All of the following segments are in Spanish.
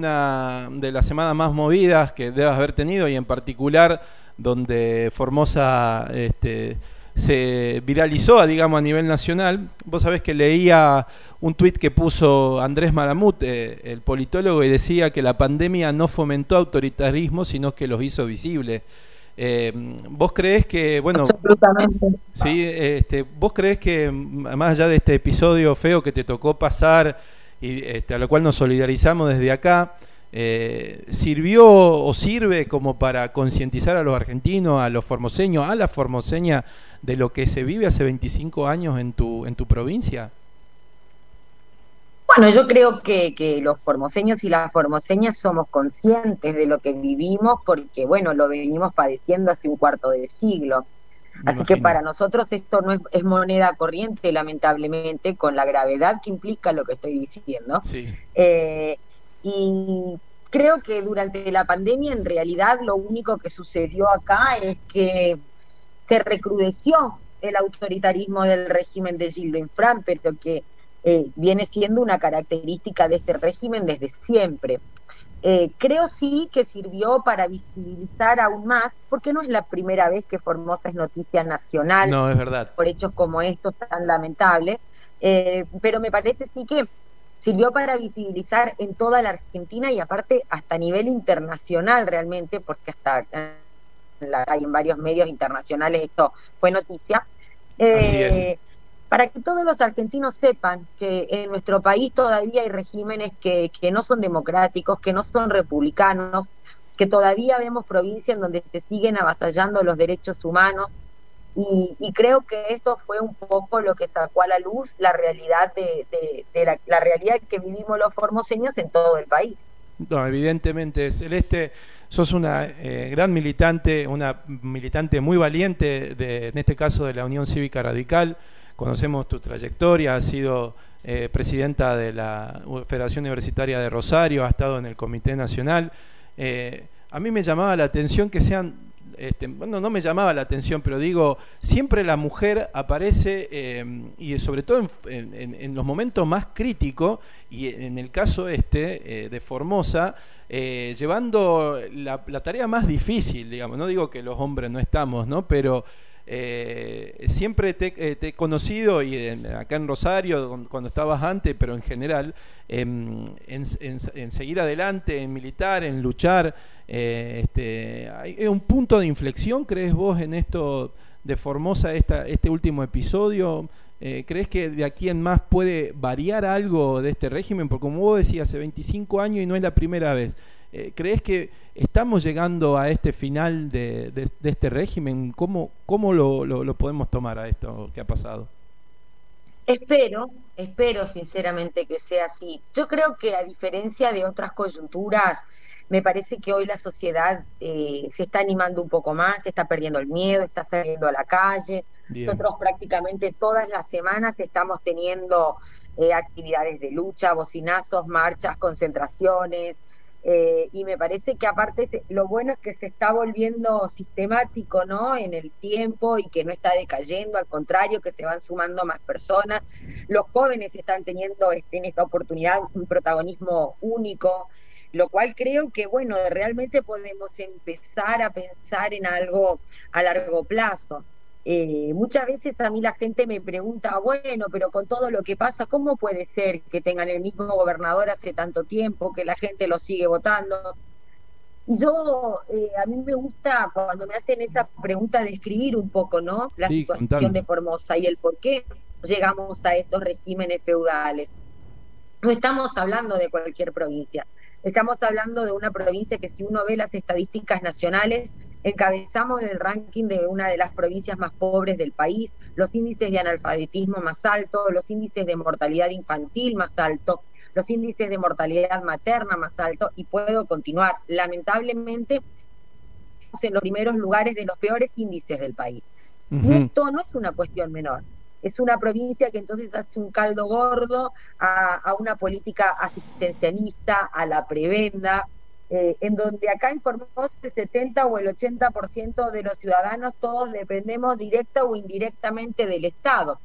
una de las semanas más movidas que debas haber tenido y en particular donde Formosa este, se viralizó, digamos, a nivel nacional. Vos sabés que leía un tuit que puso Andrés Maramut, eh, el politólogo, y decía que la pandemia no fomentó autoritarismo, sino que los hizo visibles. Eh, ¿Vos crees que, bueno, Absolutamente. sí, este, vos crees que más allá de este episodio feo que te tocó pasar, y este, a lo cual nos solidarizamos desde acá, eh, ¿sirvió o sirve como para concientizar a los argentinos, a los formoseños, a la formoseña de lo que se vive hace 25 años en tu, en tu provincia? Bueno, yo creo que, que los formoseños y las formoseñas somos conscientes de lo que vivimos porque, bueno, lo venimos padeciendo hace un cuarto de siglo. Me Así que para nosotros esto no es, es moneda corriente, lamentablemente, con la gravedad que implica lo que estoy diciendo. Sí, Eh, y creo que durante la pandemia, en realidad, lo único que sucedió acá es que se recrudeció el autoritarismo del régimen de Gildo Infran, pero que eh, viene siendo una característica de este régimen desde siempre. Eh, creo sí que sirvió para visibilizar aún más, porque no es la primera vez que Formosa es noticia nacional no, es verdad. por hechos como estos tan lamentables, eh, pero me parece sí que sirvió para visibilizar en toda la Argentina y aparte hasta a nivel internacional realmente, porque hasta en, la, hay en varios medios internacionales esto fue noticia. Eh, Así es. Para que todos los argentinos sepan que en nuestro país todavía hay regímenes que, que no son democráticos, que no son republicanos, que todavía vemos provincias en donde se siguen avasallando los derechos humanos, y, creo que esto fue un poco lo que sacó a la luz la realidad de, la realidad que vivimos los formoseños en todo el país. No, evidentemente, Celeste, sos una eh, gran militante, una militante muy valiente, de, en este caso de la Unión Cívica Radical. Conocemos tu trayectoria, has sido eh, presidenta de la Federación Universitaria de Rosario, has estado en el Comité Nacional. Eh, a mí me llamaba la atención que sean, este, bueno, no me llamaba la atención, pero digo, siempre la mujer aparece eh, y sobre todo en, los momentos más críticos, y en el caso este de Formosa, llevando la, la tarea más difícil, digamos, no digo que los hombres no estamos, ¿no? Pero eh, siempre te, eh, te he conocido y en- acá en Rosario, cuando estabas antes, pero en general, em, en, seguir adelante, en militar, en luchar. eh, este, ¿hay hay un punto de inflexión, crees vos, en esto de Formosa, esta, este último episodio? Eh, ¿Crees que de aquí en más puede variar algo de este régimen? Porque como vos decías, hace 25 años y no es la primera vez. Eh, ¿Crees que estamos llegando a este final de, de- de este régimen? ¿Cómo, cómo lo, lo- lo podemos tomar a esto que ha pasado? Espero, espero sinceramente que sea así. Yo creo que a diferencia de otras coyunturas, me parece que hoy la sociedad eh, se está animando un poco más, se está perdiendo el miedo, está saliendo a la calle. Bien. Nosotros prácticamente todas las semanas estamos teniendo eh, actividades de lucha, bocinazos, marchas, concentraciones, eh, y me parece que aparte lo bueno es que se está volviendo sistemático, ¿no? En el tiempo y que no está decayendo, al contrario, que se van sumando más personas. Los jóvenes están teniendo este, en esta oportunidad un protagonismo único, lo cual creo que, bueno, realmente podemos empezar a pensar en algo a largo plazo. Eh, muchas veces a mí la gente me pregunta, bueno, pero con todo lo que pasa, ¿cómo puede ser que tengan el mismo gobernador hace tanto tiempo, que la gente lo sigue votando? Y yo, eh, a mí me gusta cuando me hacen esa pregunta describir un poco, ¿no? La Sí, situación contame. de Formosa y el por qué llegamos a estos regímenes feudales. No estamos hablando de cualquier provincia, estamos hablando de una provincia que si uno ve las estadísticas nacionales, encabezamos en el ranking de una de las provincias más pobres del país, los índices de analfabetismo más altos, los índices de mortalidad infantil más altos, los índices de mortalidad materna más altos, y puedo continuar. Lamentablemente, en los primeros lugares de los peores índices del país. Y esto no es una cuestión menor. Es una provincia que entonces hace un caldo gordo a, a una política asistencialista, a la prebenda, eh, en donde acá informamos el 70 o el 80% de los ciudadanos, todos dependemos directa o indirectamente del Estado.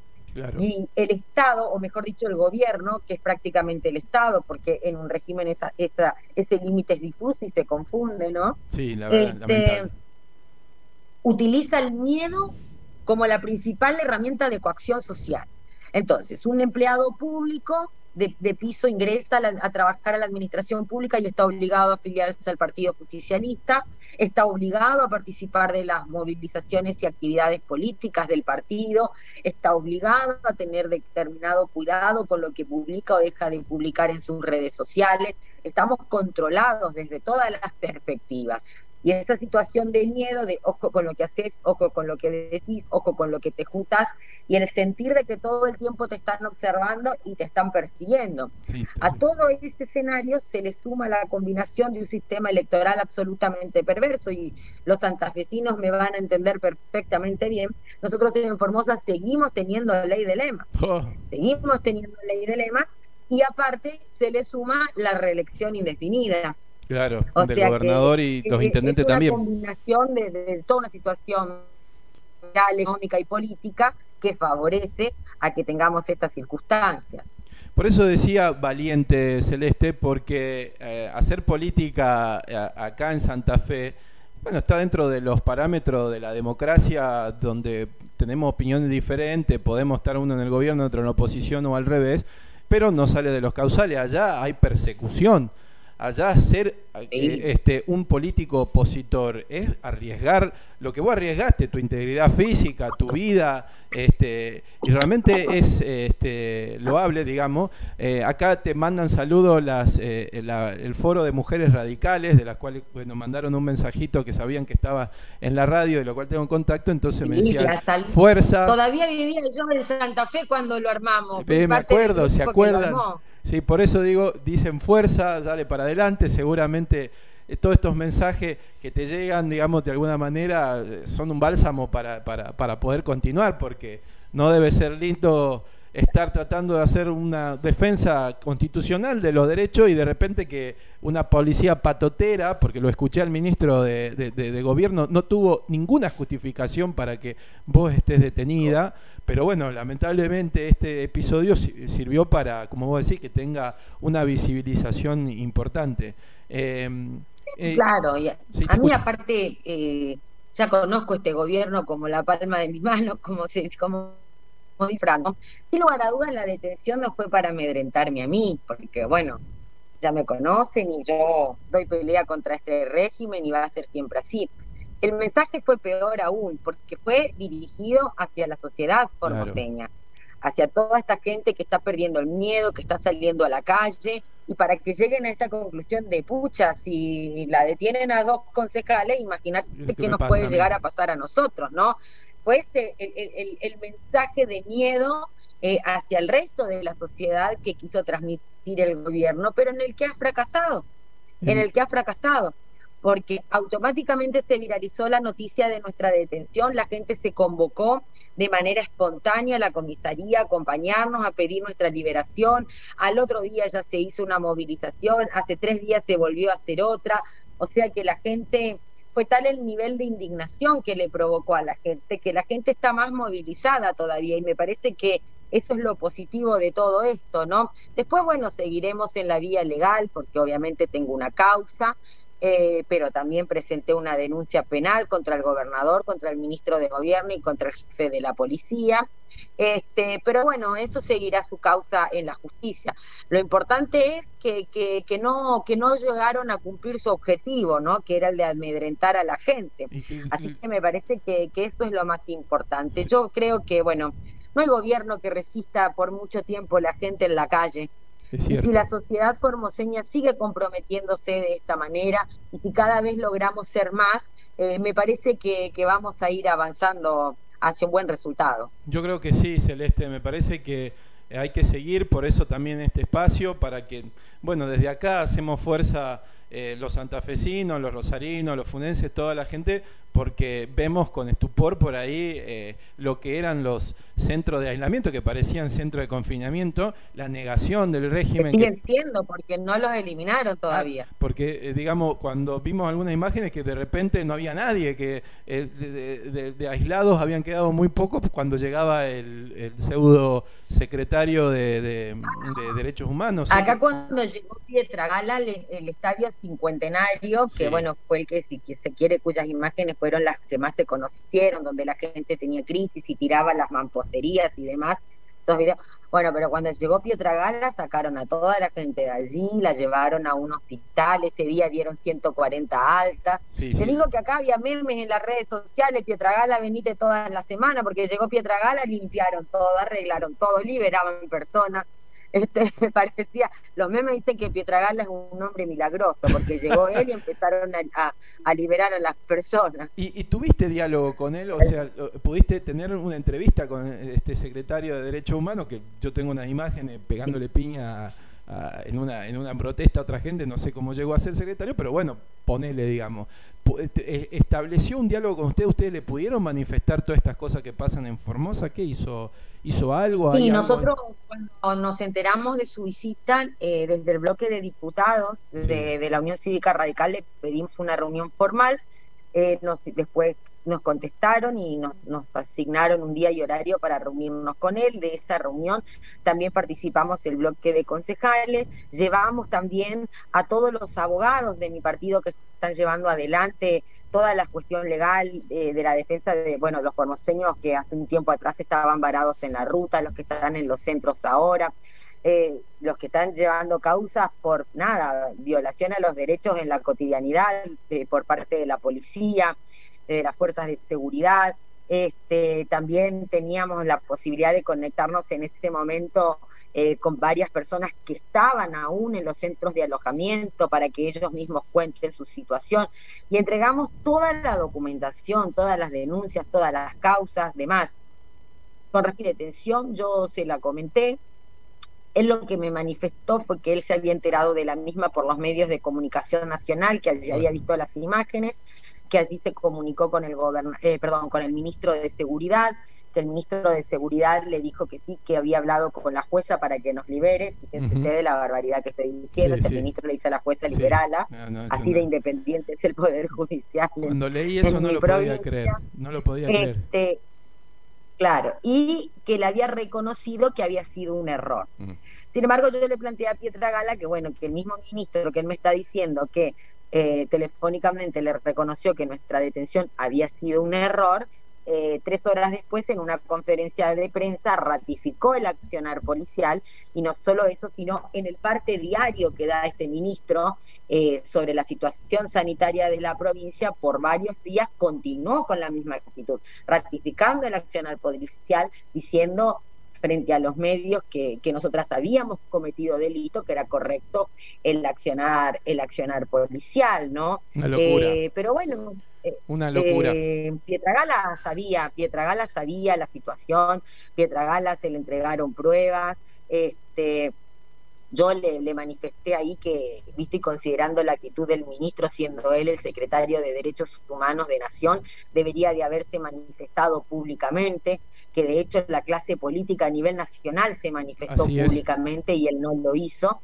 Y el Estado, o mejor dicho, el gobierno, que es prácticamente el Estado, porque en un régimen esa, esa, ese límite es difuso y se confunde, ¿no? Sí, la verdad, este, Utiliza el miedo como la principal herramienta de coacción social. Entonces, un empleado público de, piso ingresa a, trabajar a la administración pública y está obligado a afiliarse al Partido Justicialista, está obligado a participar de las movilizaciones y actividades políticas del partido, está obligado a tener determinado cuidado con lo que publica o deja de publicar en sus redes sociales. Estamos controlados desde todas las perspectivas. Y esa situación de miedo, de ojo con lo que haces, ojo con lo que decís, ojo con lo que te juntas, y el sentir de que todo el tiempo te están observando y te están persiguiendo. A todo ese escenario se le suma la combinación de un sistema electoral absolutamente perverso, y los santafesinos me van a entender perfectamente bien. Nosotros en Formosa seguimos teniendo ley de lema, oh. seguimos teniendo ley de lemas, y aparte se le suma la reelección indefinida. Claro, del gobernador y los intendentes también. Es una combinación de, toda una situación económica y política que favorece a que tengamos estas circunstancias. Por eso decía valiente Celeste, porque eh, hacer política eh, acá en Santa Fe, bueno, está dentro de los parámetros de la democracia donde tenemos opiniones diferentes, podemos estar uno en el gobierno, otro en la oposición o al revés, pero no sale de los causales, allá hay persecución allá ser eh, este, un político opositor es arriesgar lo que vos arriesgaste, tu integridad física, tu vida, este, y realmente es este, loable, digamos. Eh, acá te mandan saludos las, eh, el foro de mujeres radicales, de las cuales bueno, mandaron un mensajito que sabían que estaba en la radio, de lo cual tengo en contacto, entonces me decían, fuerza. Todavía vivía yo en Santa Fe cuando lo armamos. me acuerdo, ¿se acuerdan? Sí, por eso digo, dicen fuerza, dale para adelante, seguramente eh, todos estos mensajes que te llegan, digamos, de alguna manera, eh, son un bálsamo para, para, para poder continuar, porque no debe ser lindo estar tratando de hacer una defensa constitucional de los derechos y de repente que una policía patotera, porque lo escuché al ministro de, gobierno, no tuvo ninguna justificación para que vos estés detenida, pero bueno, lamentablemente este episodio sirvió para, como vos decís, que tenga una visibilización importante. Em, eh, claro, a mí aparte... Eh, ya conozco este gobierno como la palma de mis manos, como, se, como muy franco. Sin lugar a dudas, la detención no fue para amedrentarme a mí, porque bueno, ya me conocen y yo doy pelea contra este régimen y va a ser siempre así. El mensaje fue peor aún, porque fue dirigido hacia la sociedad formoseña, hacia toda esta gente que está perdiendo el miedo, que está saliendo a la calle, y para que lleguen a esta conclusión de pucha, si la detienen a dos concejales, imagínate que nos puede llegar a pasar a nosotros, ¿no? Pues el, el, mensaje de miedo eh, hacia el resto de la sociedad que quiso transmitir el gobierno, pero en el que ha fracasado, en el que ha fracasado, porque automáticamente se viralizó la noticia de nuestra detención, la gente se convocó de manera espontánea a la comisaría a acompañarnos, a pedir nuestra liberación, al otro día ya se hizo una movilización, hace tres días se volvió a hacer otra, o sea que la gente fue tal el nivel de indignación que le provocó a la gente, que la gente está más movilizada todavía y me parece que eso es lo positivo de todo esto, ¿no? Después, bueno, seguiremos en la vía legal porque obviamente tengo una causa, eh, pero también presenté una denuncia penal contra el gobernador, contra el ministro de gobierno y contra el jefe de la policía. Este, pero bueno, eso seguirá su causa en la justicia. Lo importante es que, que, no, que no llegaron a cumplir su objetivo, ¿no? que era el de amedrentar a la gente. Así que me parece que, que eso es lo más importante. Yo creo que, bueno, no hay gobierno que resista por mucho tiempo la gente en la calle. Y si la sociedad formoseña sigue comprometiéndose de esta manera y si cada vez logramos ser más, eh, me parece que, vamos a ir avanzando hacia un buen resultado. Yo creo que sí, Celeste, me parece que hay que seguir, por eso también este espacio, para que, bueno, desde acá hacemos fuerza eh, los santafesinos, los rosarinos, los funenses, toda la gente, porque vemos con estupor por ahí eh, lo que eran los centros de aislamiento, que parecían centros de confinamiento, la negación del régimen. Que siguen siendo, porque no los eliminaron todavía. Ah, porque, eh, digamos, cuando vimos algunas imágenes que de repente no había nadie, que de, aislados habían quedado muy pocos cuando llegaba el, pseudo secretario de, Derechos Humanos. Acá cuando llegó Pietra Gala, el estadio cincuentenario, que bueno, fue el que, si se quiere, cuyas imágenes fueron las que más se conocieron, donde la gente tenía crisis y tiraba las mamposterías y demás. Esos videos. Bueno, pero cuando llegó Pietragala sacaron a toda la gente de allí, la llevaron a un hospital, ese día dieron 140 altas. Te digo que acá había memes en las redes sociales, Pietragala venite toda la semana, porque llegó Pietragala, limpiaron todo, arreglaron todo, liberaban personas este, me parecía, los memes dicen que Pietragala es un hombre milagroso, porque llegó él y empezaron a, liberar a las personas. ¿Y, tuviste diálogo con él? O sea, ¿pudiste tener una entrevista con este secretario de Derechos Humanos, que yo tengo unas imágenes pegándole piña en, una, en una protesta a otra gente, no sé cómo llegó a ser secretario, pero bueno, ponele, digamos. Este, eh, ¿Estableció un diálogo con usted? ¿Ustedes le pudieron manifestar todas estas cosas que pasan en Formosa? ¿Qué hizo? hizo algo. Y nosotros cuando nos enteramos de su visita eh, desde el bloque de diputados de, la Unión Cívica Radical le pedimos una reunión formal. Eh, nos, después nos contestaron y nos, asignaron un día y horario para reunirnos con él. De esa reunión también participamos el bloque de concejales. Llevamos también a todos los abogados de mi partido que están llevando adelante toda la cuestión legal eh, de la defensa de, bueno, los formoseños que hace un tiempo atrás estaban varados en la ruta, los que están en los centros ahora, eh, los que están llevando causas por nada, violación a los derechos en la cotidianidad eh, por parte de la policía, de las fuerzas de seguridad. Este, también teníamos la posibilidad de conectarnos en ese momento eh, con varias personas que estaban aún en los centros de alojamiento para que ellos mismos cuenten su situación y entregamos toda la documentación, todas las denuncias, todas las causas, demás. Con de detención yo se la comenté, él lo que me manifestó fue que él se había enterado de la misma por los medios de comunicación nacional, que allí había visto las imágenes, que allí se comunicó con el eh, perdón, con el ministro de Seguridad, que el ministro de Seguridad le dijo que sí, que había hablado con la jueza para que nos libere. Fíjense de la barbaridad que estoy diciendo. el ministro le dice a la jueza liberala. así de independiente es el Poder Judicial. Cuando leí eso no lo podía creer. No lo podía creer. Este, claro, y que le había reconocido que había sido un error. Sin embargo, yo le planteé a Pietra Gala que, bueno, que el mismo ministro que él me está diciendo que eh, telefónicamente le reconoció que nuestra detención había sido un error, eh, tres horas después en una conferencia de prensa ratificó el accionar policial y no solo eso, sino en el parte diario que da este ministro eh, sobre la situación sanitaria de la provincia por varios días continuó con la misma actitud, ratificando el accionar policial, diciendo frente a los medios que, que nosotras habíamos cometido delito, que era correcto el accionar, el accionar policial, ¿no? Eh, pero bueno, eh, una locura. Eh, Pietragala sabía, Pietragala sabía la situación, Pietragala se le entregaron pruebas, este yo le, le, manifesté ahí que, visto y considerando la actitud del ministro, siendo él el secretario de Derechos Humanos de Nación, debería de haberse manifestado públicamente, que de hecho la clase política a nivel nacional se manifestó públicamente y él no lo hizo.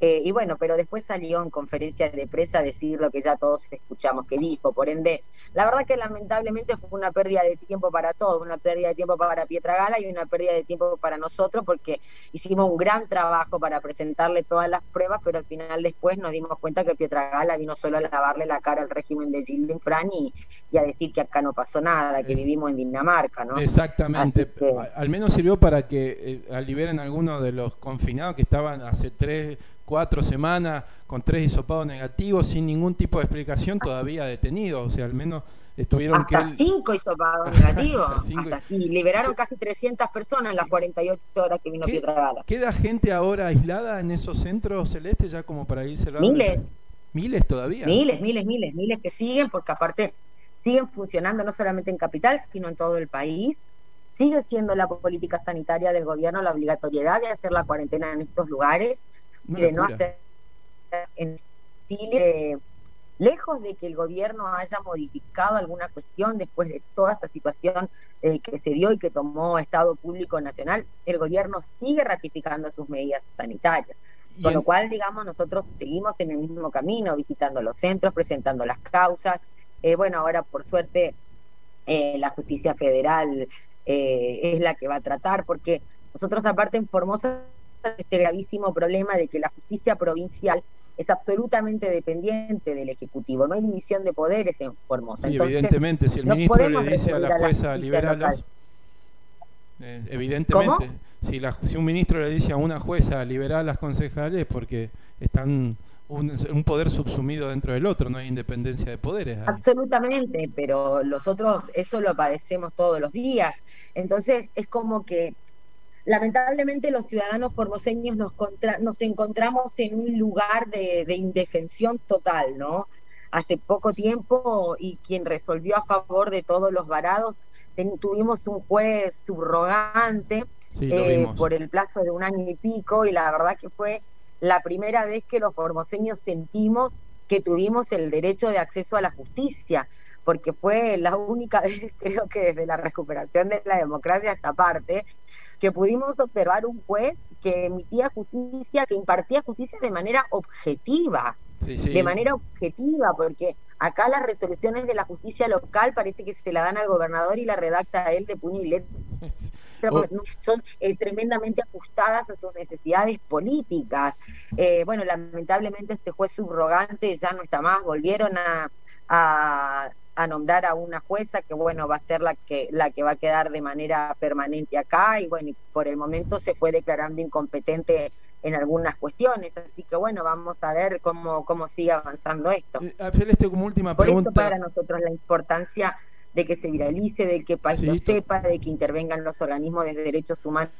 Eh, y bueno, pero después salió en conferencia de prensa a decir lo que ya todos escuchamos que dijo. Por ende, la verdad que lamentablemente fue una pérdida de tiempo para todos, una pérdida de tiempo para Pietra Gala y una pérdida de tiempo para nosotros porque hicimos un gran trabajo para presentarle todas las pruebas, pero al final después nos dimos cuenta que Pietra Gala vino solo a lavarle la cara al régimen de Gilles Fran y, a decir que acá no pasó nada, que vivimos en Dinamarca, ¿no? Exactamente. Al menos sirvió para que eh, liberen algunos de los confinados que estaban hace tres cuatro semanas con tres hisopados negativos sin ningún tipo de explicación todavía detenidos. O sea, al menos estuvieron hasta cinco hisopados negativos. y liberaron casi 300 personas en las 48 horas que vino Pietra Gala. ¿Queda gente ahora aislada en esos centros celestes ya como para ir cerrando? Miles. Miles todavía. Miles, miles, miles, miles que siguen porque aparte siguen funcionando no solamente en capital, sino en todo el país. Sigue siendo la política sanitaria del gobierno la obligatoriedad de hacer la cuarentena en estos lugares de no hacer decirle, lejos de que el gobierno haya modificado alguna cuestión después de toda esta situación eh, que se dio y que tomó Estado Público Nacional, el gobierno sigue ratificando sus medidas sanitarias. Con lo cual, digamos, nosotros seguimos en el mismo camino, visitando los centros, presentando las causas. Eh, bueno, ahora por suerte eh, la justicia federal es la que va a tratar, porque nosotros aparte en Formosa este gravísimo problema de que la justicia provincial es absolutamente dependiente del Ejecutivo, no hay división de poderes en Formosa. evidentemente, si el ministro le dice a la jueza liberalos, eh, evidentemente, si, la, si un ministro le dice a una jueza liberar a las concejales porque están un, un, poder subsumido dentro del otro, no hay independencia de poderes. Absolutamente, pero los otros eso lo padecemos todos los días. Entonces es como que lamentablemente los ciudadanos formoseños nos, nos encontramos en un lugar de, indefensión total, ¿no? Hace poco tiempo y quien resolvió a favor de todos los varados, tuvimos un juez subrogante eh, por el plazo de un año y pico y la verdad que fue la primera vez que los formoseños sentimos que tuvimos el derecho de acceso a la justicia, porque fue la única vez, creo que desde la recuperación de la democracia esta parte, que pudimos observar un juez que emitía justicia, que impartía justicia de manera objetiva, de manera objetiva, porque acá las resoluciones de la justicia local parece que se la dan al gobernador y la redacta a él de puño y letra. Oh. Son eh, tremendamente ajustadas a sus necesidades políticas. Eh, bueno, lamentablemente este juez subrogante ya no está más, volvieron a, a nombrar a una jueza que bueno va a ser la que la que va a quedar de manera permanente acá y bueno por el momento se fue declarando incompetente en algunas cuestiones. Así que bueno vamos a ver cómo cómo sigue avanzando esto. Eh, Celeste como última por pregunta. eso para nosotros la importancia de que se viralice de que el país lo sepa de que intervengan los organismos de derechos humanos.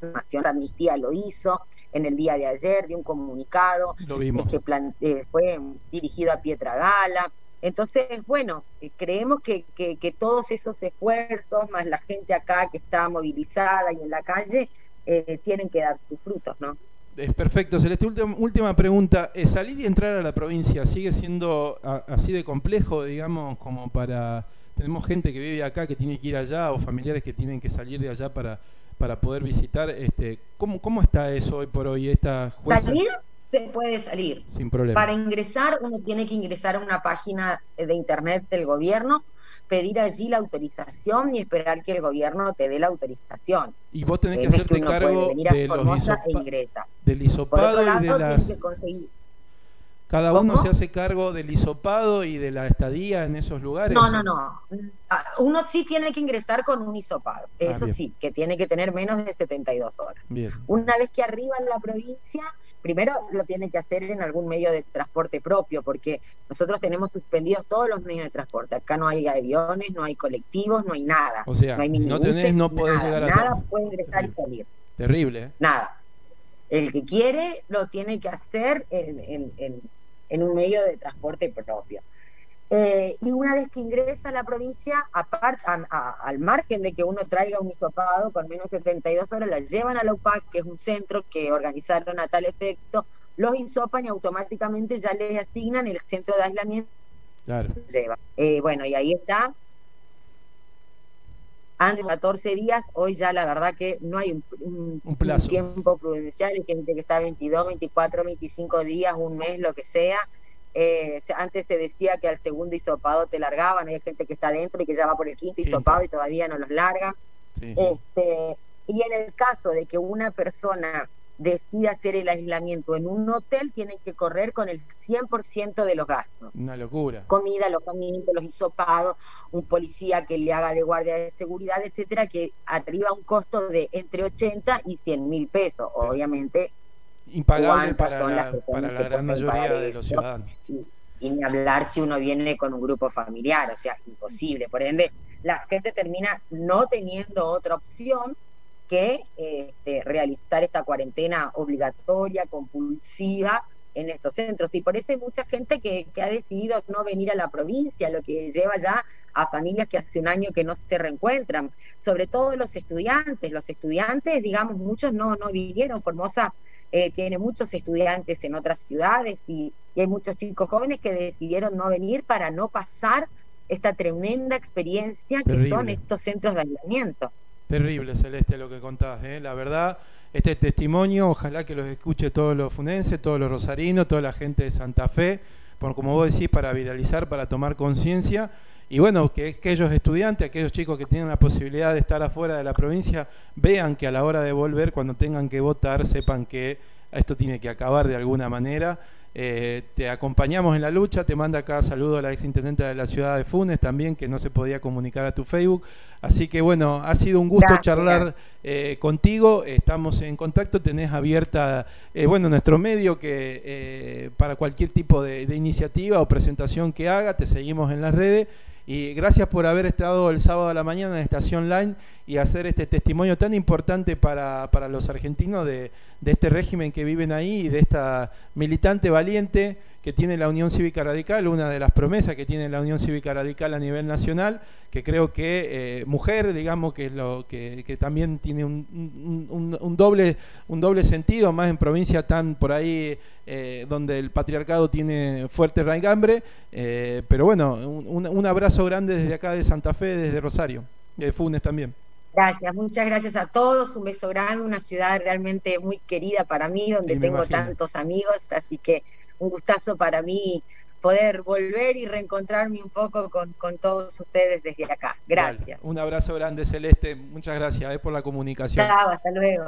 La Amnistía lo hizo en el día de ayer, de un comunicado que eh, fue dirigido a Pietra Gala, entonces, bueno, eh, creemos que, que, todos esos esfuerzos, más la gente acá que está movilizada y en la calle, eh, tienen que dar sus frutos, ¿no? Es perfecto. Celeste, última, última pregunta. Eh, ¿Salir y entrar a la provincia sigue siendo así de complejo, digamos, como para... Tenemos gente que vive acá que tiene que ir allá o familiares que tienen que salir de allá para, para poder visitar. Este, ¿cómo, ¿Cómo está eso hoy por hoy? Esta ¿Salir? Se puede salir. Sin problema. Para ingresar, uno tiene que ingresar a una página de internet del gobierno, pedir allí la autorización y esperar que el gobierno te dé la autorización. Y vos tenés que hacerte cargo de los e del hisopado y de las... Cada uno se hace cargo del hisopado y de la estadía en esos lugares. No, no, no. Ah, uno sí tiene que ingresar con un hisopado. Ah, Eso sí, que tiene que tener menos de 72 horas. Bien. Una vez que arriba en la provincia, primero lo tiene que hacer en algún medio de transporte propio, porque nosotros tenemos suspendidos todos los medios de transporte. Acá no hay aviones, no hay colectivos, no hay nada. O sea, no, hay no tenés, no podés llegar a Nada puede ingresar y salir. Terrible. ¿eh? Nada. El que quiere lo tiene que hacer en, en en un medio de transporte propio. Eh, y una vez que ingresa a la provincia, aparte, al margen de que uno traiga un hisopado con menos de 72 horas, la llevan a la UPAC, que es un centro que organizaron a tal efecto, los hisopan y automáticamente ya le asignan el centro de aislamiento. Claro. Lleva. Eh, bueno, y ahí está. Antes 14 días, hoy ya la verdad que no hay un, tiempo prudencial, hay gente que está 22, 24, 25 días, un mes, lo que sea. Eh, antes se decía que al segundo hisopado te largaban, hay gente que está dentro y que ya va por el quinto hisopado y todavía no los larga. Este, y en el caso de que una persona decide hacer el aislamiento en un hotel, tienen que correr con el 100% de los gastos. Una locura. Comida, alojamiento, los hisopados, un policía que le haga de guardia de seguridad, etcétera, que arriba un costo de entre 80 y 100 mil pesos. Obviamente, impagable para la, para la gran mayoría de los ciudadanos. Y, y ni hablar si uno viene con un grupo familiar, o sea, imposible. Por ende, la gente termina no teniendo otra opción que este, realizar esta cuarentena obligatoria, compulsiva en estos centros. Y por eso hay mucha gente que, ha decidido no venir a la provincia, lo que lleva ya a familias que hace un año que no se reencuentran, sobre todo los estudiantes. Los estudiantes, digamos, muchos no, no vinieron. Formosa eh, tiene muchos estudiantes en otras ciudades y, hay muchos chicos jóvenes que decidieron no venir para no pasar esta tremenda experiencia que son estos centros de aislamiento. Terrible, Celeste, lo que contás. ¿eh? La verdad, este testimonio, ojalá que los escuche todos los funenses, todos los rosarinos, toda la gente de Santa Fe, por como vos decís, para viralizar, para tomar conciencia. Y bueno, que aquellos estudiantes, aquellos chicos que tienen la posibilidad de estar afuera de la provincia, vean que a la hora de volver, cuando tengan que votar, sepan que esto tiene que acabar de alguna manera eh, te acompañamos en la lucha, te manda acá saludo a la exintendente de la ciudad de Funes también, que no se podía comunicar a tu Facebook. Así que bueno, ha sido un gusto charlar eh, contigo, estamos en contacto, tenés abierta, eh, bueno, nuestro medio que para cualquier tipo de, de iniciativa o presentación que haga, te seguimos en las redes. Y gracias por haber estado el sábado a la mañana en Estación Line y hacer este testimonio tan importante para, para los argentinos de, de, este régimen que viven ahí y de esta militante valiente que tiene la Unión Cívica Radical, una de las promesas que tiene la Unión Cívica Radical a nivel nacional, que creo que eh, mujer, digamos, que, lo, que, que también tiene un, un, un, doble, un doble sentido, más en provincia tan por ahí eh, donde el patriarcado tiene fuerte raigambre, eh, pero bueno, un, un abrazo grande desde acá de Santa Fe, desde Rosario, de Funes también. Gracias, muchas gracias a todos, un beso grande, una ciudad realmente muy querida para mí, donde tengo tantos amigos, así que un gustazo para mí poder volver y reencontrarme un poco con, con todos ustedes desde acá. Gracias. un abrazo grande, Celeste. Muchas gracias eh, por la comunicación. Chao, hasta luego.